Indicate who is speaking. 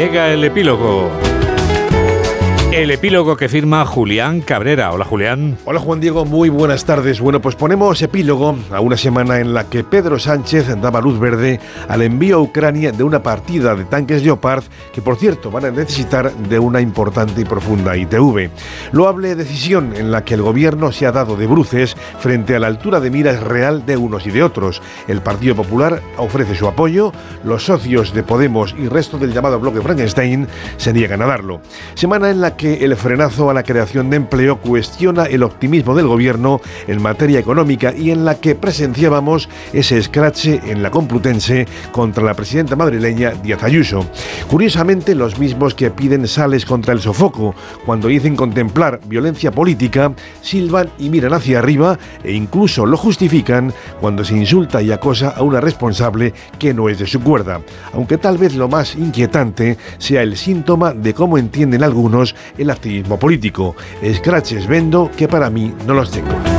Speaker 1: Llega el epílogo. El epílogo que firma Julián Cabrera. Hola Julián.
Speaker 2: Hola Juan Diego, muy buenas tardes. Bueno, pues ponemos epílogo a una semana en la que Pedro Sánchez daba luz verde al envío a Ucrania de una partida de tanques Leopard que por cierto van a necesitar de una importante y profunda ITV. Loable decisión en la que el gobierno se ha dado de bruces frente a la altura de miras real de unos y de otros. El Partido Popular ofrece su apoyo, los socios de Podemos y resto del llamado bloque Frankenstein se niegan a darlo. Semana en la que el frenazo a la creación de empleo cuestiona el optimismo del gobierno en materia económica y en la que presenciábamos ese escrache en la Complutense contra la presidenta madrileña Díaz Ayuso. Curiosamente, los mismos que piden sales contra el sofoco cuando dicen contemplar violencia política, silban y miran hacia arriba e incluso lo justifican cuando se insulta y acosa a una responsable que no es de su cuerda, aunque tal vez lo más inquietante sea el síntoma de cómo entienden algunos el activismo político. Escraches vendo que para mí no los tengo.